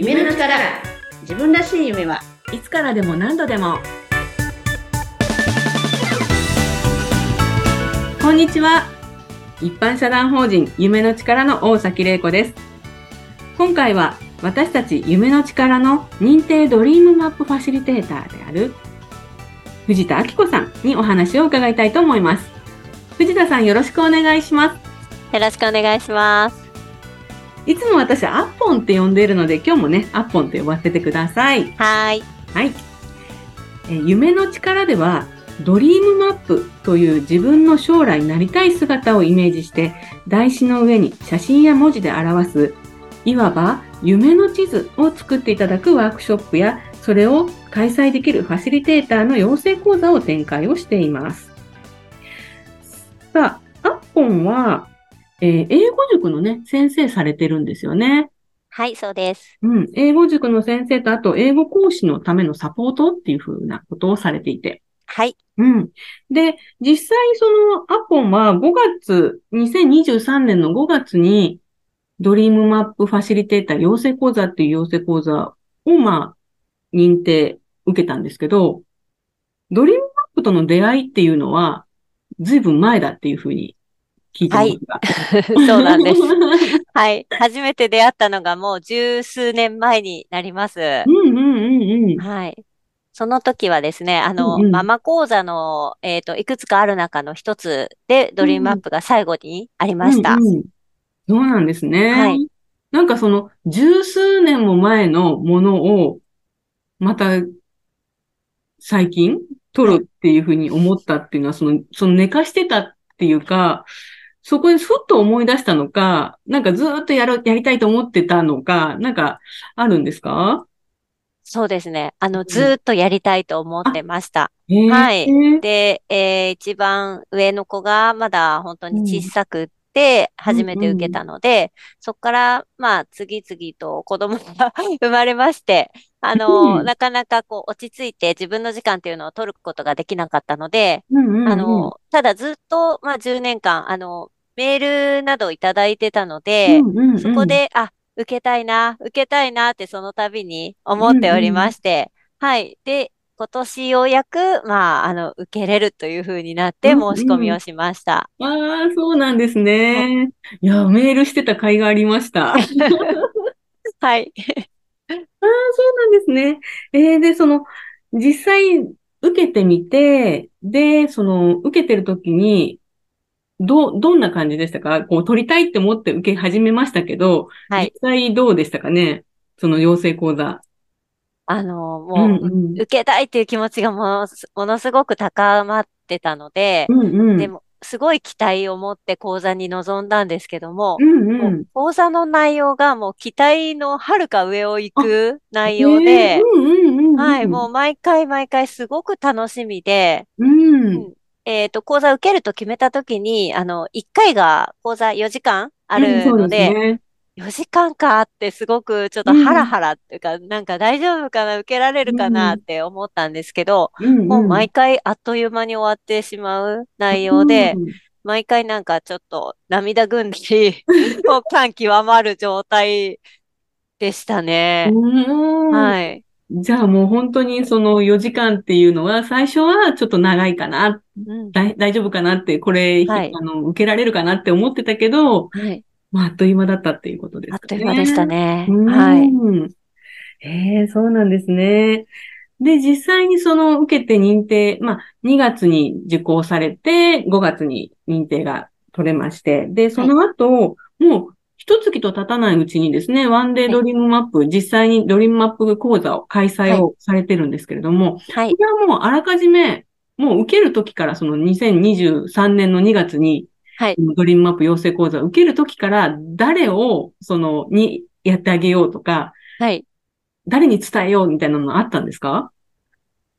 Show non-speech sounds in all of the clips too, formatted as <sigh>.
夢の力。自分らしい夢はいつからでも何度でも。こんにちは。一般社団法人夢の力の大崎玲子です。今回は私たち夢の力の認定ドリームマップファシリテーターである藤田明子さんにお話を伺いたいと思います。藤田さんよろしくお願いします。よろしくお願いします。いつも私アッポンって呼んでいるので今日もねアッポンと呼ばせてくださいはいはい。えー夢の力では、ドリームマップという自分の将来なりたい姿をイメージして、台紙の上に写真や文字で表す、いわば夢の地図を作っていただくワークショップや、それを開催できるファシリテーターの養成講座を展開をしています。さあ、アッポンは、えー英語塾のね、先生されてるんですよね。はいそうですうん。英語塾の先生と、あと、英語講師のためのサポートっていう風なことをされていて。はいうん。で、実際、その、アポンは5月、2023年の5月に、ドリームマップファシリテーター養成講座っていう養成講座を、まあ、認定受けたんですけど、ドリームマップとの出会いっていうのは、ずいぶん前だっていうふうに聞いてますが。<laughs> そうなんです。<laughs> はい。初めて出会ったのがもう十数年前になります。うんうんうんうん。はい。その時はですね、あの、うんうん。ママ講座の、えっ、と、いくつかある中の一つで、ドリームマップが最後にありました。うんうん。そうなんですね。はい。なんかその十数年も前のものをまた最近？取るっていうふうに思ったっていうのは、その、その寝かしてたっていうか、そこでふっと思い出したのか、なんかずーっとやる、やりたいと思ってたのか、なんかあるんですか？そうですね。あの、ずーっとやりたいと思ってました。へー。はい。で、えー一番上の子がまだ本当に小さくって、初めて受けたので、そこから、まあ、次々と子供が <laughs> 生まれまして、あの、うん。なかなかこう、落ち着いて自分の時間っていうのを取ることができなかったので、うんうんうん。あの、ただずっと、まあ、10年間、あの、メールなどいただいてたので、うんうんうんそこで、あ、受けたいな、受けたいなってその度に思っておりまして、はい。で、今年ようやく、まあ、あの、受けれるというふうになってうんうん申し込みをしました。ああ、そうなんですね。いや、メールしてた甲斐がありました。<laughs> はい。<laughs> ああ、そうなんですね。えーで、その、実際受けてみて、で、その、受けてるときに、どう、どんな感じでしたか？こう、取りたいって思って受け始めましたけど、はい。実際どうでしたかね？その養成講座。あの、うもう、んうん。受けたいっていう気持ちがものすごく高まってたので、うんうん。でも、すごい期待を持って講座に臨んだんですけども、うんう。ん講座の内容がもう期待のはるか上を行く内容えーで、うんうんうんうん。はい、もう毎回毎回すごく楽しみで、うん。えっと、講座受けると決めたときに、あの、1回が講座4時間あうんるのですで、ね。4時間かってすごくちょっとハラハラっていうか、なんか大丈夫かな、受けられるかなって思ったんですけど、うんうん。もう毎回あっという間に終わってしまう内容で、うん毎回なんかちょっと涙ぐんだり、<laughs> もう感極まる状態でしたね。うんはい。じゃあもう本当にその4時間っていうのは最初はちょっと長いかな、うん。大丈夫かなって、これ、はいあの、受けられるかなって思ってたけど、はい。まあ、あっという間だったっていうことですあっ。という間でしたね。うんはい。へえ、そうなんですね。で、実際にその受けて認定、まあ、2月に受講されて、5月に認定が取れまして、で、その後、もう一月と経たないうちにですね、ワンデードリームマップ、実際にドリームマップ講座を開催をされてるんですけれども、はい。これはもうあらかじめ、もう受ける時から、その2023年の2月に、はい。ドリームマップ養成講座を受ける時から、誰を、その、にやってあげようとか、はい。誰に伝えようみたいなのあったんですか？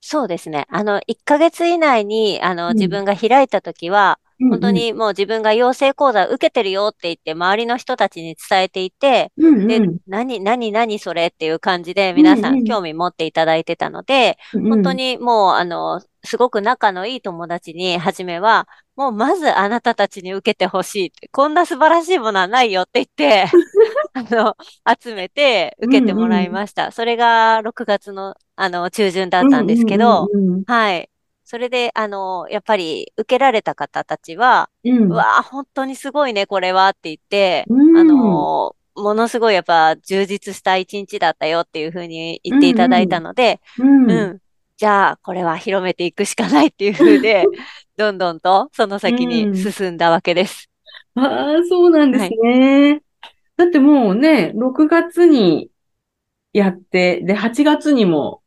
そうですね。あの、1ヶ月以内に、あの、うん自分が開いたときは、本当、にもう自分が養成講座受けてるよって言って、周りの人たちに伝えていて、でうんうん、何、何、何それっていう感じで皆さうん。興味持っていただいてたので、うん本当にもう、あの、すごく仲のいい友達に、初めは、もうまずあなたたちに受けてほしいって、こんな素晴らしいものはないよって言って、<laughs> あの、集めて受けてもらいました。それが6月の、あの、中旬だったんですけど、うんうん。はい。それで、あの、やっぱり受けられた方たちは、うん。うんうわあ、本当にすごいね、これはって言って、うん。あの、ものすごいやっぱ充実した一日だったよっていうふうに言っていただいたので、うん。うん。じゃあ、これは広めていくしかないっていう風で、<laughs> どんどんとその先に進んだわけです。ああ、そうなんですね。だってもうね、6月にやって、で、8月にも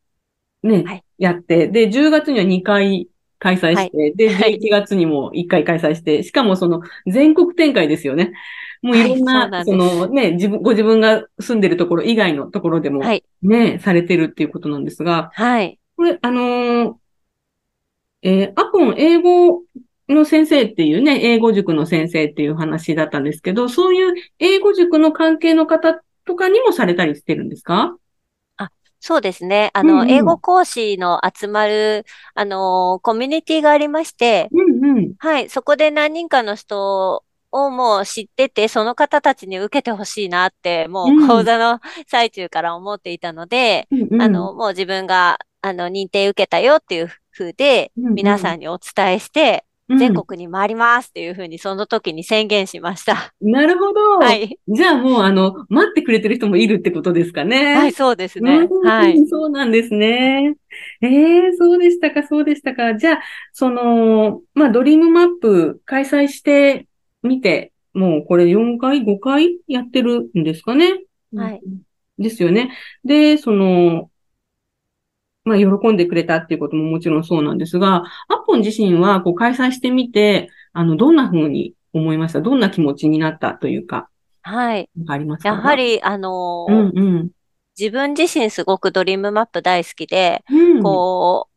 ね、はいやって、で、10月には2回開催して、で、はい11月にも1回開催して、しかもその全国展開ですよね。もういろんな、はいそそのね、自分、ご自分が住んでるところ以外のところでもはい。ね、されてるっていうことなんですが、はい。これ、あのーえーアポン英語の先生っていうね、英語塾の先生っていう話だったんですけど、そういう英語塾の関係の方とかにもされたりしてるんですか？そうですね。あの、うんうん英語講師の集まる、あの、コミュニティがありまして、うんうん。はい。そこで何人かの人をもう知ってて、その方たちに受けてほしいなって、もう講座の最中から思っていたので、うんうんあの、もう自分が、あの、認定受けたよっていう風で、皆さんにお伝えして、うん全国に回りますっていう風にその時に宣言しました。なるほど。はい。じゃあもう、あの、待ってくれてる人もいるってことですかね。はい、そうですね。うんはい。そうなんですね。ええそうでしたか、そうでしたか。じゃあ、その、まあ、ドリームマップ開催してみて、もうこれ4回、5回やってるんですかね。はい。ですよね。で、その、まあ、喜んでくれたっていうことももちろんそうなんですが、アッポン自身はこう開催してみて、あの、どんな風に思いました？どんな気持ちになったというか、はい。ありますか？やはり、あのーうんうん。自分自身すごくドリームマップ大好きで、うん、こう、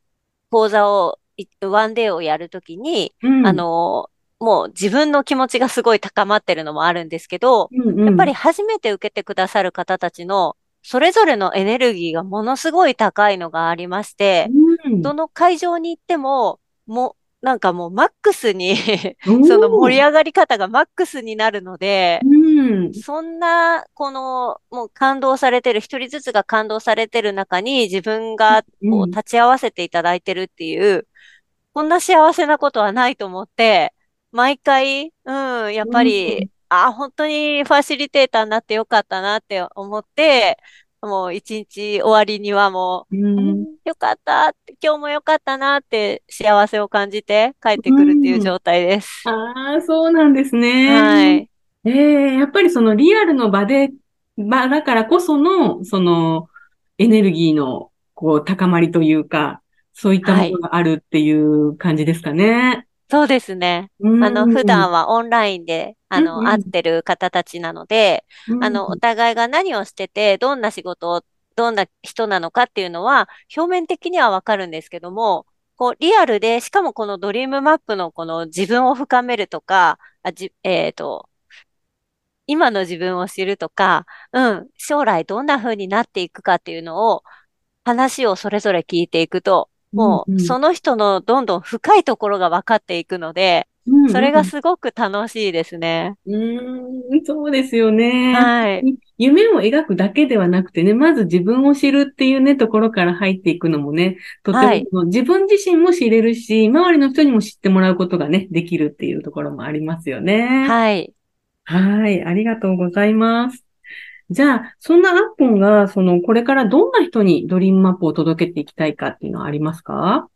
講座を、いワンデーをやるときに、うん、あのーもう自分の気持ちがすごい高まってるのもあるんですけど、うんうん、やっぱり初めて受けてくださる方たちの、それぞれのエネルギーがものすごい高いのがありまして、うん、どの会場に行っても、もう、なんかもうマックスにうんその盛り上がり方がマックスになるので、うん、そんな、この、もう感動されてる、一人ずつが感動されてる中に自分がこうん。う立ち会わせていただいてるっていう、こんな幸せなことはないと思って、毎回、うん、やっぱうり、あ、本当にファシリテーターになってよかったなって思って、もう一日終わりにはもう、うん、よかった今日もよかったなって幸せを感じて帰ってくるっていう状態です。ああ、そうなんですね。はい。ええやっぱりそのリアルの場で、場だからこその、その、エネルギーの、こう、高まりというか、そういったものがあるっていう感じですかね。そうですね。うん。あの、普段はオンラインで、あうんうん。の、会ってる方たちなので、うんあの、お互いが何をしてて、どんな仕事を、どんな人なのかっていうのは、表面的にはわかるんですけども、こう、リアルで、しかもこのドリームマップのこの自分を深めるとか、あじ、えっと、今の自分を知るとか、うん、将来どんな風になっていくかっていうのを、話をそれぞれ聞いていくと、もう、その人のどんどん深いところが分かっていくので、うんうんそれがすごく楽しいですね。うーん、そうですよね。はい。夢を描くだけではなくてね、まず自分を知るっていうね、ところから入っていくのもね、とても、はい自分自身も知れるし、周りの人にも知ってもらうことがね、できるっていうところもありますよね。はい。はい、ありがとうございます。じゃあ、そんなアッポンが、その、これからどんな人にドリームマップを届けていきたいかっていうのはありますか？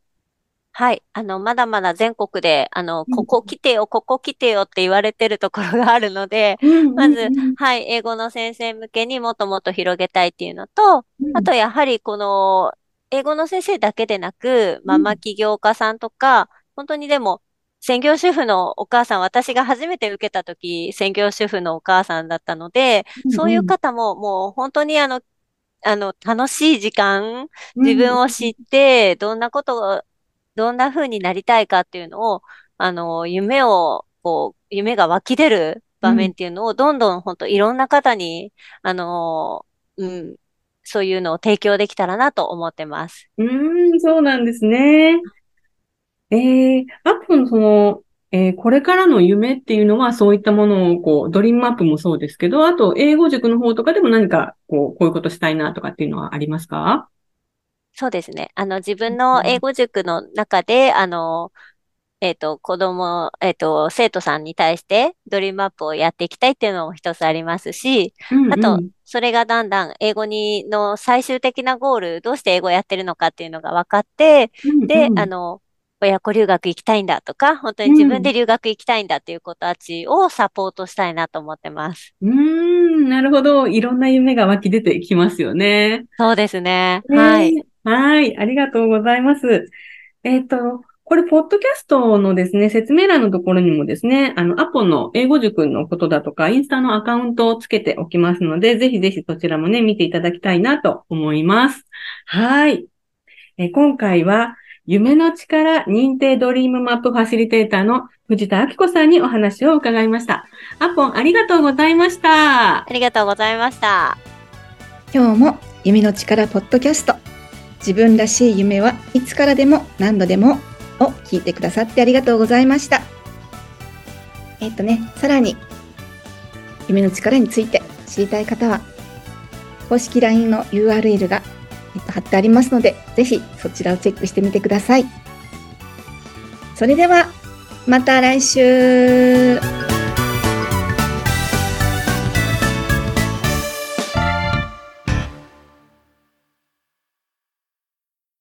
はい。あの、まだまだ全国で、あの、うん。ここ来てよ、ここ来てよって言われてるところがあるので、まずはい、英語の先生向けにもっともっと広げたいっていうのと、あとやはりこの、英語の先生だけでなく、ママ起業家さんとか、本当にでも、専業主婦のお母さん、私が初めて受けた時、専業主婦のお母さんだったので、そういう方ももう本当にあの、あの、楽しい時間、自分を知って、どんなことを、どんな風になりたいかっていうのを、あの、夢を、こう、夢が湧き出る場面っていうのを、どんどん本当いろんな方に、あの、うん、そういうのを提供できたらなと思ってます。うーん、そうなんですね。えー、アップのその、えーこれからの夢っていうのはそういったものを、こう、ドリームマップもそうですけど、あと、英語塾の方とかでも何か、こう、こういうことしたいなとかっていうのはありますか？そうですね。あの、自分の英語塾の中で、あの、えっと、子供、えっと、生徒さんに対してドリームアップをやっていきたいっていうのも一つありますし、うんあとうん、それがだんだん英語に、の最終的なゴール、どうして英語をやってるのかっていうのが分かって、で、あの、親子留学行きたいんだとか、本当に自分で留学行きたいんだっていう子たちをサポートしたいなと思ってます。うーん、なるほど。いろんな夢が湧き出てきますよね。そうですね。ねはい。はい。ありがとうございます。えっと、これ、ポッドキャストのですね、説明欄のところにもですね、あの、アポの英語塾のことだとか、インスタのアカウントをつけておきますので、ぜひぜひそちらもね、見ていただきたいなと思います。はい。え今回は、夢の力認定ドリームマップファシリテーターの藤田明子さんにお話を伺いました。アポン、ありがとうございましたあ。りがとうございました。今日も夢の力ポッドキャスト自分らしい夢はいつからでも何度でもを聞いてくださってありがとうございました。えっ、とね、さらに夢の力について知りたい方は公式 LINE の URL が、貼ってありますので、ぜひそちらをチェックしてみてください。それではまた来週